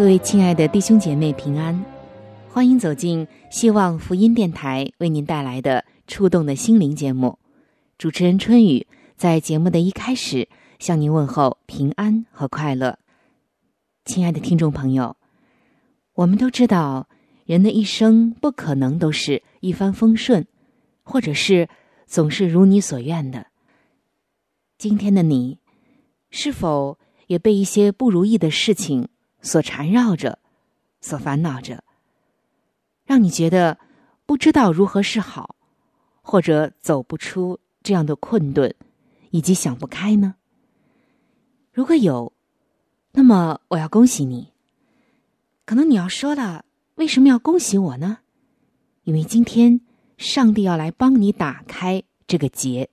各位亲爱的弟兄姐妹平安，欢迎走进希望福音电台为您带来的。触动的心灵节目，主持人春雨在节目的一开始向您问候平安和快乐。亲爱的听众朋友，我们都知道，人的一生不可能都是一帆风顺，或者是总是如你所愿的。今天的你，是否也被一些不如意的事情所缠绕着，所烦恼着，让你觉得不知道如何是好？或者走不出这样的困顿，以及想不开呢？如果有，那么我要恭喜你。可能你要说了，为什么要恭喜我呢？因为今天上帝要来帮你打开这个结。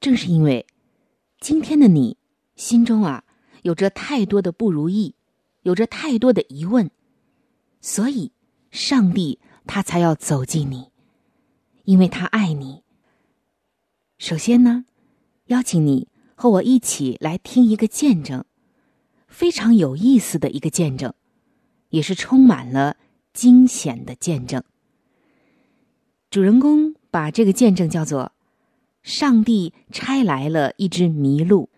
正是因为今天的你心中啊有着太多的不如意，有着太多的疑问，所以上帝他才要走进你。因为他爱你。首先呢，邀请你和我一起来听一个见证，非常有意思的一个见证，也是充满了惊险的见证。主人公把这个见证叫做“上帝差来了一只麋鹿”。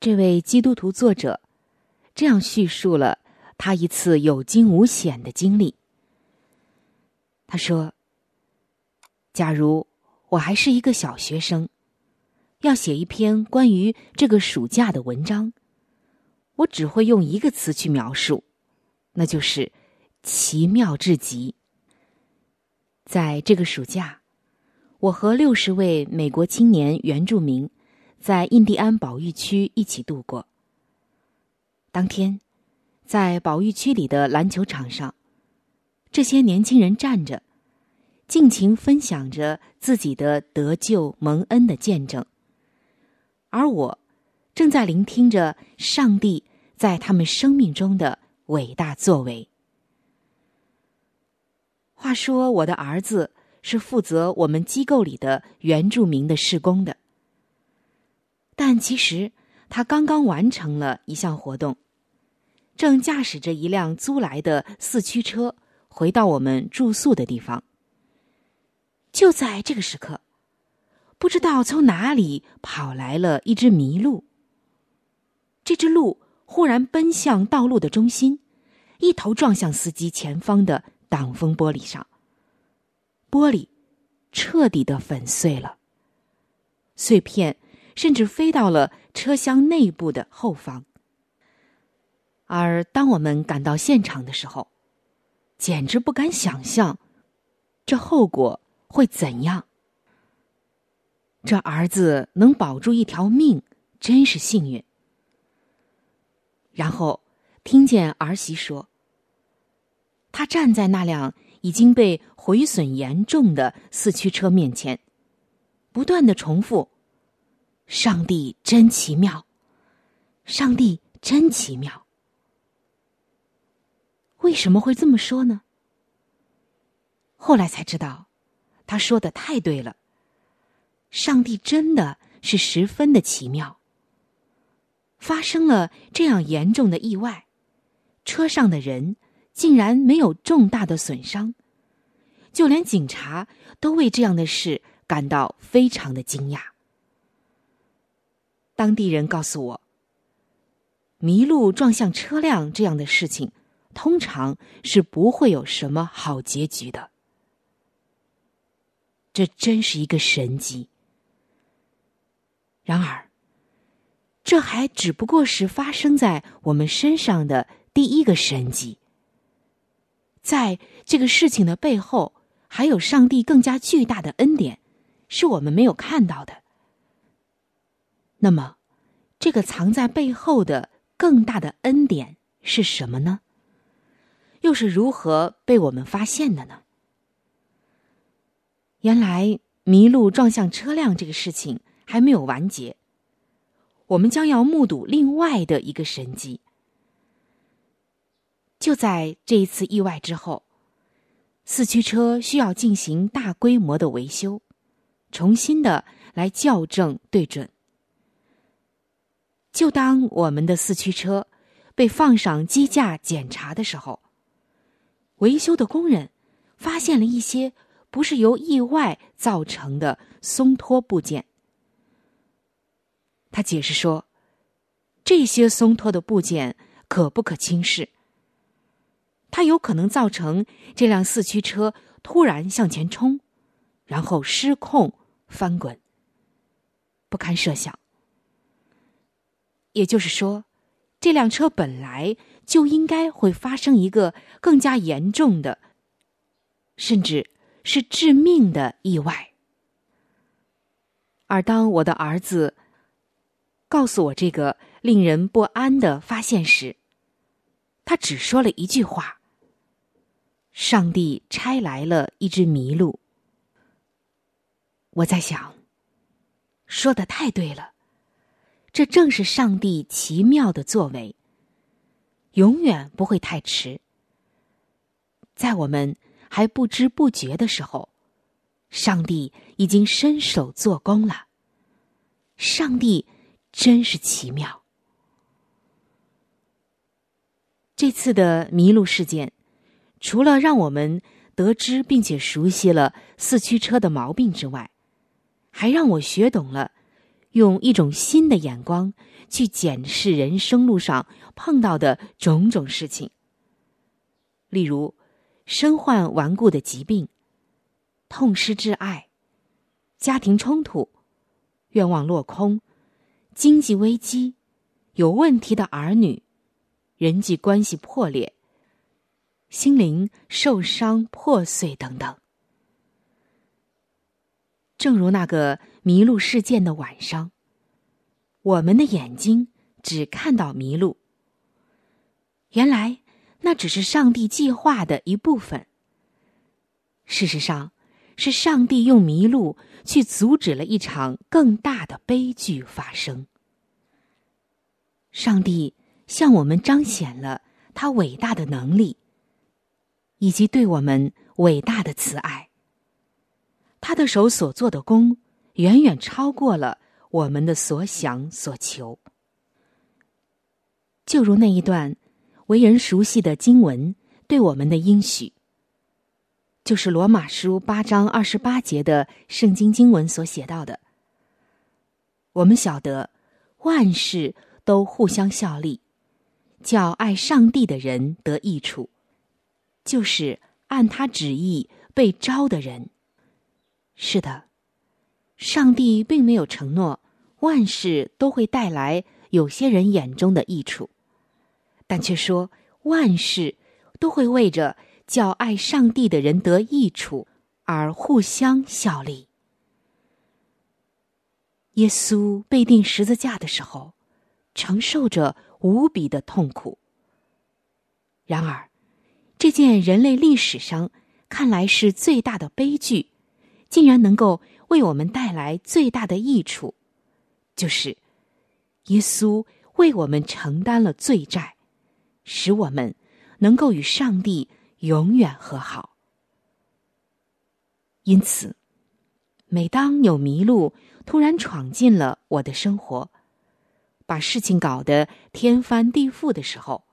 这位基督徒作者这样叙述了他一次有惊无险的经历。他说。假如我还是一个小学生，要写一篇关于这个暑假的文章，我只会用一个词去描述，那就是奇妙至极。在这个暑假，我和六十位美国青年原住民在印第安保育区一起度过。当天，在保育区里的篮球场上，这些年轻人站着。尽情分享着自己的得救蒙恩的见证，而我正在聆听着上帝在他们生命中的伟大作为。话说，我的儿子是负责我们机构里的原住民的施工的，但其实他刚刚完成了一项活动，正驾驶着一辆租来的四驱车回到我们住宿的地方。就在这个时刻，不知道从哪里跑来了一只麋鹿。这只鹿忽然奔向道路的中心，一头撞向司机前方的挡风玻璃上，玻璃彻底的粉碎了，碎片甚至飞到了车厢内部的后方。而当我们赶到现场的时候，简直不敢想象这后果。会怎样？这儿子能保住一条命，真是幸运。然后听见儿媳说：“他站在那辆已经被毁损严重的四驱车面前，不断的重复：‘上帝真奇妙，上帝真奇妙。’为什么会这么说呢？后来才知道。”他说的太对了，上帝真的是十分的奇妙。发生了这样严重的意外，车上的人竟然没有重大的损伤，就连警察都为这样的事感到非常的惊讶。当地人告诉我，麋鹿撞向车辆这样的事情，通常是不会有什么好结局的。这真是一个神迹。然而，这还只不过是发生在我们身上的第一个神迹。在这个事情的背后，还有上帝更加巨大的恩典，是我们没有看到的。那么，这个藏在背后的更大的恩典是什么呢？又是如何被我们发现的呢？原来，麋鹿撞向车辆这个事情还没有完结。我们将要目睹另外的一个神迹。就在这一次意外之后，四驱车需要进行大规模的维修，重新的来校正对准。就当我们的四驱车被放上机架检查的时候，维修的工人发现了一些不是由意外造成的松脱部件。他解释说，这些松脱的部件可不可轻视，它有可能造成这辆四驱车突然向前冲，然后失控翻滚，不堪设想。也就是说，这辆车本来就应该会发生一个更加严重的，甚至是致命的意外。而当我的儿子告诉我这个令人不安的发现时，他只说了一句话：“上帝差来了一只麋鹿。”我在想，说的太对了。这正是上帝奇妙的作为。永远不会太迟。在我们还不知不觉的时候，上帝已经伸手做工了。上帝真是奇妙。这次的迷路事件，除了让我们得知并且熟悉了四驱车的毛病之外，还让我学懂了。用一种新的眼光去检视人生路上碰到的种种事情，例如身患顽固的疾病、痛失挚爱、家庭冲突、愿望落空、经济危机、有问题的儿女、人际关系破裂、心灵受伤破碎等等。正如那个。迷路事件的晚上，我们的眼睛只看到迷路。原来那只是上帝计划的一部分。事实上，是上帝用迷路去阻止了一场更大的悲剧发生。上帝向我们彰显了他伟大的能力，以及对我们伟大的慈爱。他的手所做的功。远远超过了我们的所想所求，就如那一段为人熟悉的经文对我们的应许，就是罗马书八章二十八节的圣经经文所写到的。我们晓得万事都互相效力，叫爱上帝的人得益处，就是按他旨意被招的人。是的。上帝并没有承诺万事都会带来有些人眼中的益处，但却说万事都会为着叫爱上帝的人得益处而互相效力。耶稣被钉十字架的时候，承受着无比的痛苦。然而，这件人类历史上看来是最大的悲剧，竟然能够。为我们带来最大的益处，就是耶稣为我们承担了罪债，使我们能够与上帝永远和好。因此，每当有迷路突然闯进了我的生活，把事情搞得天翻地覆的时候，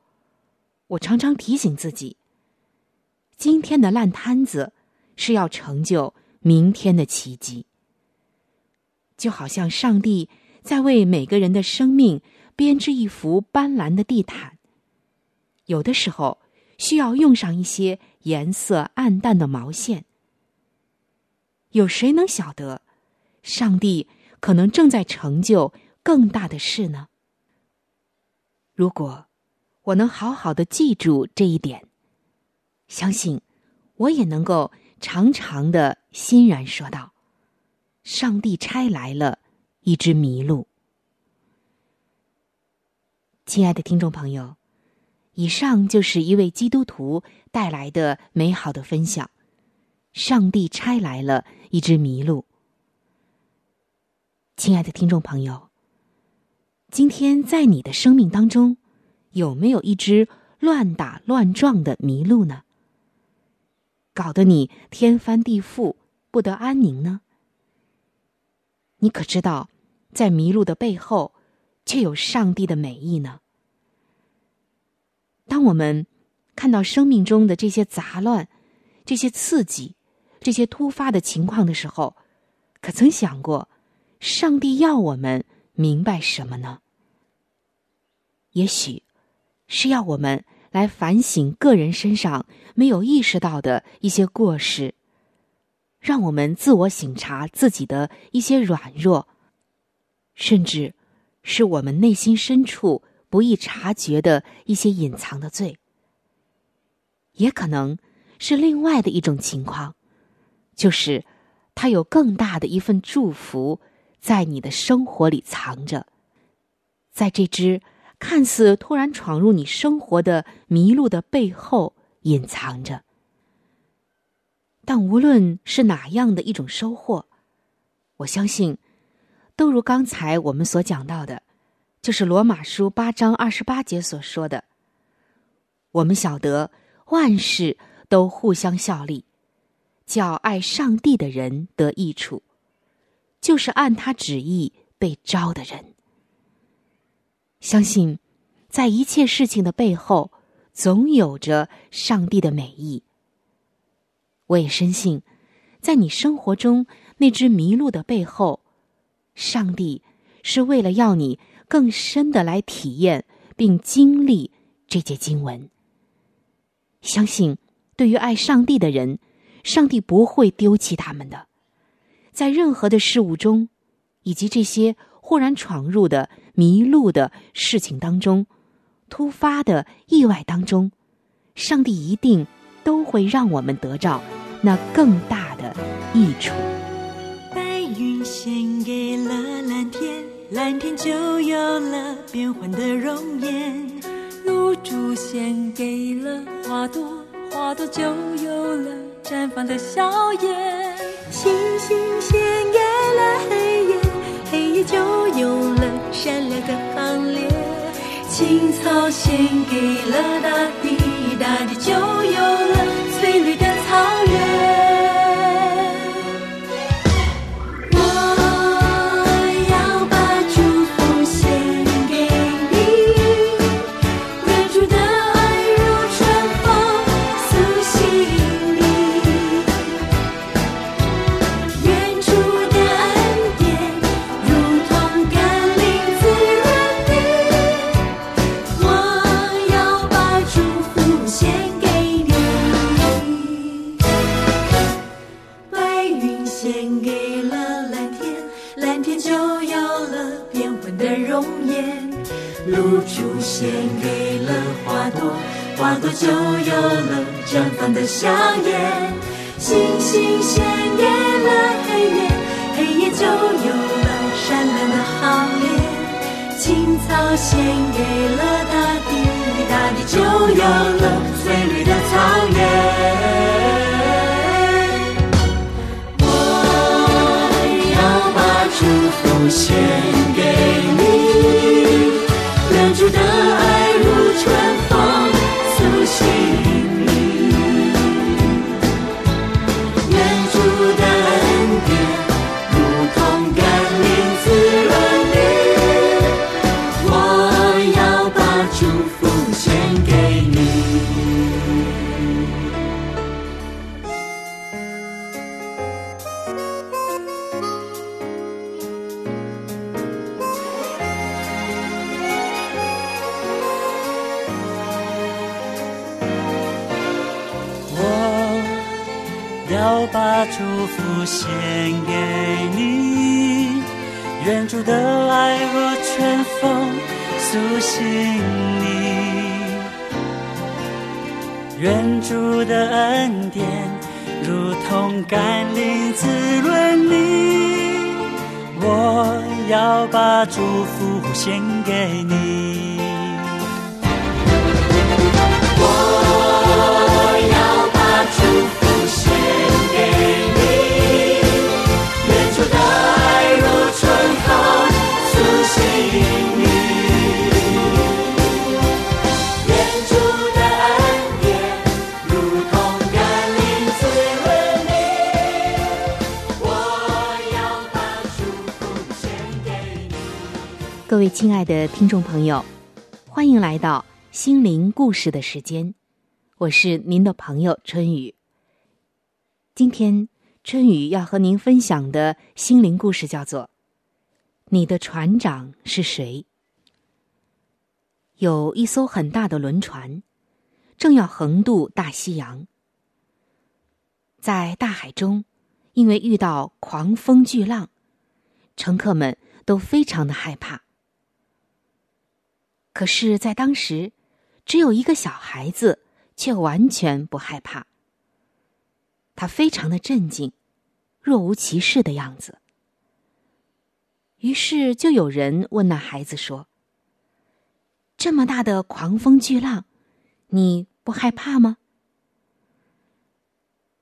我常常提醒自己：今天的烂摊子是要成就。明天的奇迹，就好像上帝在为每个人的生命编织一幅斑斓的地毯，有的时候需要用上一些颜色暗淡的毛线。有谁能晓得，上帝可能正在成就更大的事呢？如果我能好好的记住这一点，相信我也能够长长的欣然说道：“上帝差来了一只麋鹿。”亲爱的听众朋友，以上就是一位基督徒带来的美好的分享。上帝差来了一只麋鹿。亲爱的听众朋友，今天在你的生命当中，有没有一只乱打乱撞的麋鹿呢？搞得你天翻地覆、不得安宁呢？你可知道，在迷路的背后，却有上帝的美意呢？当我们看到生命中的这些杂乱、这些刺激，这些突发的情况的时候，可曾想过，上帝要我们明白什么呢？也许是要我们来反省个人身上没有意识到的一些过失，让我们自我省察自己的一些软弱，甚至是我们内心深处不易察觉的一些隐藏的罪，也可能是另外的一种情况。就是，他有更大的一份祝福在你的生活里藏着，在这只看似突然闯入你生活的麋鹿的背后隐藏着。但无论是哪样的一种收获，我相信，都如刚才我们所讲到的，就是罗马书八章二十八节所说的：“我们晓得万事都互相效力。”叫爱上帝的人得益处，就是按他旨意被招的人。相信，在一切事情的背后，总有着上帝的美意。我也深信，在你生活中那只麋鹿的背后，上帝是为了要你更深的来体验并经历这节经文。相信，对于爱上帝的人。上帝不会丢弃他们的，在任何的事物中，以及这些忽然闯入的迷路的事情当中，突发的意外当中，上帝一定都会让我们得到那更大的益处。白云献给了蓝天，蓝天就有了变幻的容颜；露珠献给了花朵，花朵就有了。绽放的笑颜，星星献给了黑就有了善良的行列；青草献给了大地，大地就有了福如同甘霖滋润你，我要把祝福献给你。我亲爱的听众朋友，欢迎来到心灵故事的时间，我是您的朋友春雨。今天春雨要和您分享的心灵故事叫做《你的船长是谁》。有一艘很大的轮船，正要横渡大西洋，在大海中，因为遇到狂风巨浪，乘客们都非常的害怕。可是，在当时，只有一个小孩子却完全不害怕。他非常的镇静，若无其事的样子。于是，就有人问那孩子说：“这么大的狂风巨浪，你不害怕吗？”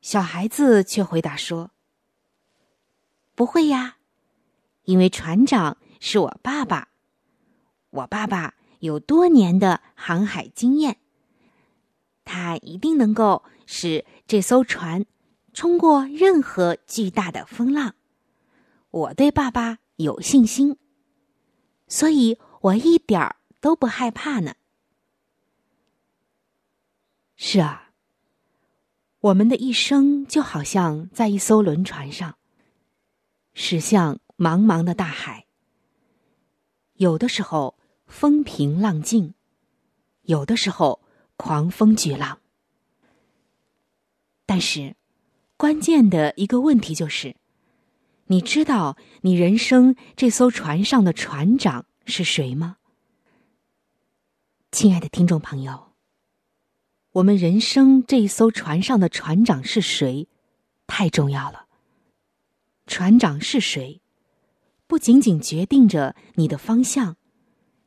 小孩子却回答说：“不会呀，因为船长是我爸爸，我爸爸。”有多年的航海经验，他一定能够使这艘船冲过任何巨大的风浪。我对爸爸有信心，所以我一点儿都不害怕呢。是啊，我们的一生就好像在一艘轮船上，驶向茫茫的大海。有的时候。风平浪静，有的时候狂风巨浪。但是，关键的一个问题就是：你知道你人生这艘船上的船长是谁吗？亲爱的听众朋友，我们人生这一艘船上的船长是谁，太重要了。船长是谁，不仅仅决定着你的方向。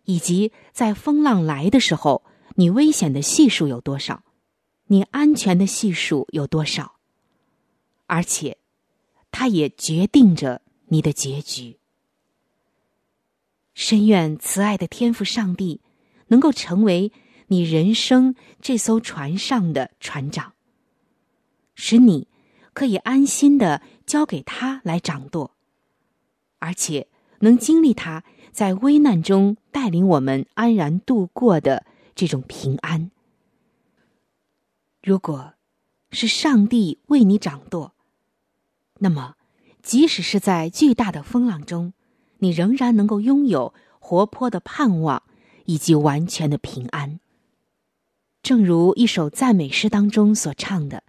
以及在风浪来的时候，你危险的系数有多少？你安全的系数有多少？而且，它也决定着你的结局。深愿慈爱的天赋上帝能够成为你人生这艘船上的船长，使你可以安心的交给他来掌舵，而且能经历他。在危难中带领我们安然度过的这种平安，如果是上帝为你掌舵，那么即使是在巨大的风浪中，你仍然能够拥有活泼的盼望以及完全的平安。正如一首赞美诗当中所唱的：“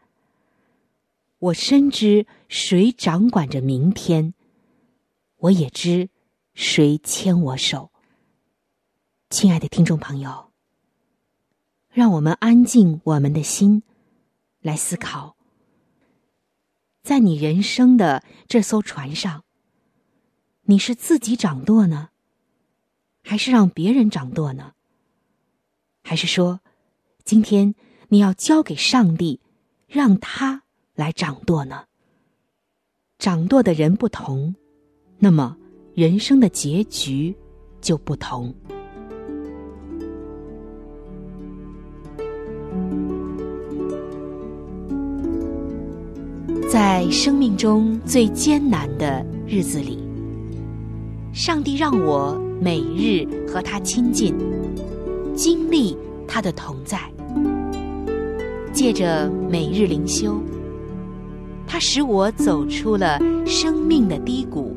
我深知谁掌管着明天，我也知。”谁牵我手？亲爱的听众朋友，让我们安静我们的心，来思考：在你人生的这艘船上，你是自己掌舵呢，还是让别人掌舵呢？还是说，今天你要交给上帝，让他来掌舵呢？掌舵的人不同，那么。人生的结局就不同。在生命中最艰难的日子里，上帝让我每日和他亲近，经历他的同在。借着每日灵修，他使我走出了生命的低谷。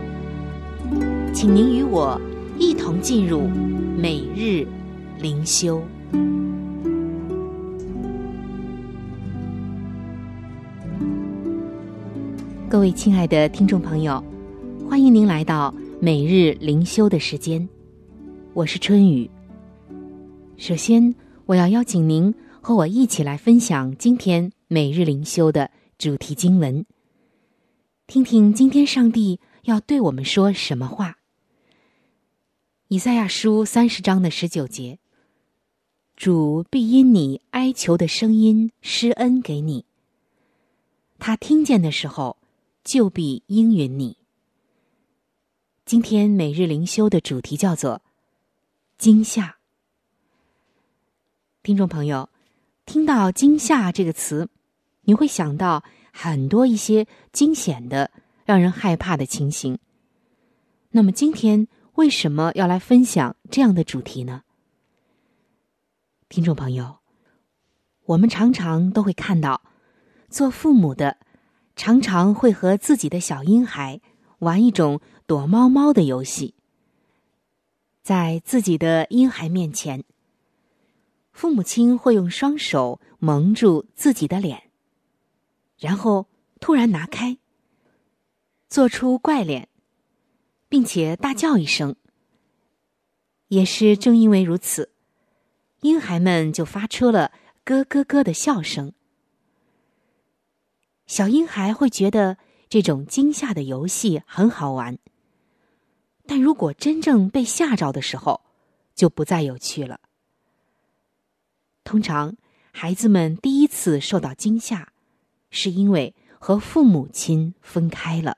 请您与我一同进入每日灵修。各位亲爱的听众朋友，欢迎您来到每日灵修的时间，我是春雨。首先，我要邀请您和我一起来分享今天每日灵修的主题经文，听听今天上帝要对我们说什么话。以赛亚书三十章的十九节：主必因你哀求的声音施恩给你，他听见的时候。就必应允你。今天每日灵修的主题叫做“惊吓”。听众朋友，听到“惊吓”这个词，你会想到很多一些惊险的、让人害怕的情形。那么，今天为什么要来分享这样的主题呢？听众朋友，我们常常都会看到做父母的。常常会和自己的小婴孩玩一种躲猫猫的游戏，在自己的婴孩面前，父母亲会用双手蒙住自己的脸，然后突然拿开，做出怪脸，并且大叫一声。也是正因为如此，婴孩们就发出了咯咯咯的笑声。小婴孩会觉得这种惊吓的游戏很好玩，但如果真正被吓着的时候，就不再有趣了。通常，孩子们第一次受到惊吓，是因为和父母亲分开了。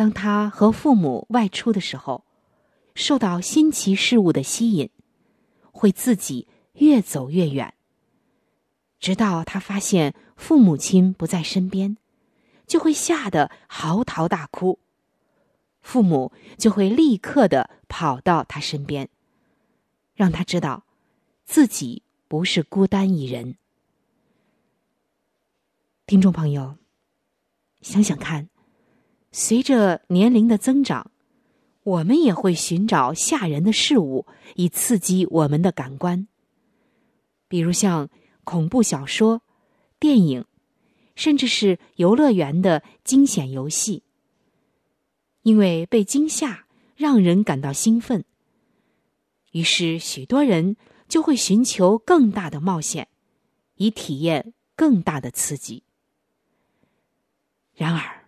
当他和父母外出的时候，受到新奇事物的吸引，会自己越走越远。直到他发现父母亲不在身边，就会吓得嚎啕大哭。父母就会立刻的跑到他身边，让他知道自己不是孤单一人。听众朋友，想想看，随着年龄的增长，我们也会寻找吓人的事物，以刺激我们的感官，比如像。恐怖小说、电影，甚至是游乐园的惊险游戏，因为被惊吓让人感到兴奋，于是许多人就会寻求更大的冒险，以体验更大的刺激。然而，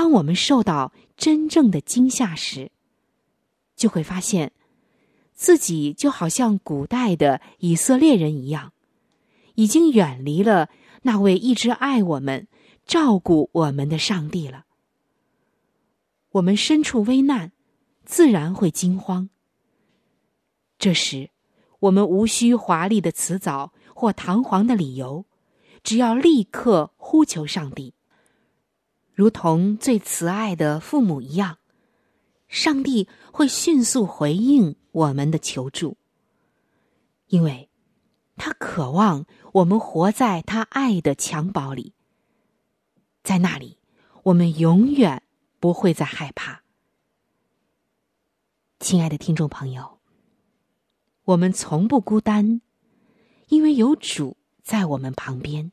当我们受到真正的惊吓时，就会发现自己就好像古代的以色列人一样。已经远离了那位一直爱我们、照顾我们的上帝了。我们身处危难，自然会惊慌。这时，我们无需华丽的辞藻或堂皇的理由，只要立刻呼求上帝，如同最慈爱的父母一样，上帝会迅速回应我们的求助，因为。他渴望我们活在他爱的襁褓里，在那里，我们永远不会再害怕。亲爱的听众朋友，我们从不孤单，因为有主在我们旁边。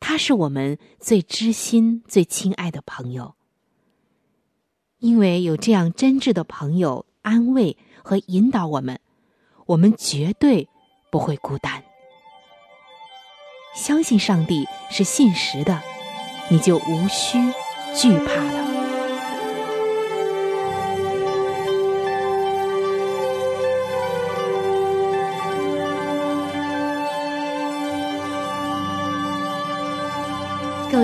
他是我们最知心、最亲爱的朋友。因为有这样真挚的朋友安慰和引导我们，我们绝对。不会孤单，相信上帝是信实的，你就无需惧怕了。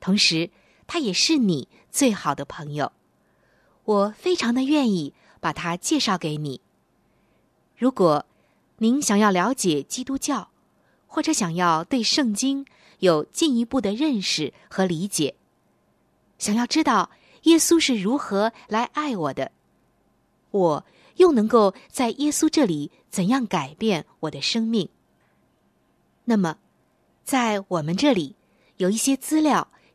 同时他也是你最好的朋友。我非常的愿意把他介绍给你。如果您想要了解基督教，或者想要对圣经有进一步的认识和理解，想要知道耶稣是如何来爱我的，我又能够在耶稣这里怎样改变我的生命？那么，在我们这里有一些资料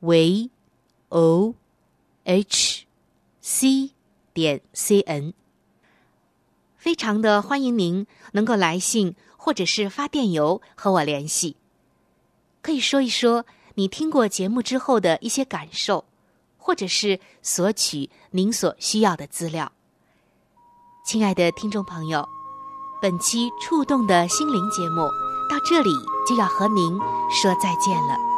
v o h c 点 c n。非常的欢迎您能够来信或者是发电邮和我联系，可以说一说。你听过节目之后的一些感受，或者是索取您所需要的资料。亲爱的听众朋友，本期触动的心灵节目到这里就要和您说再见了。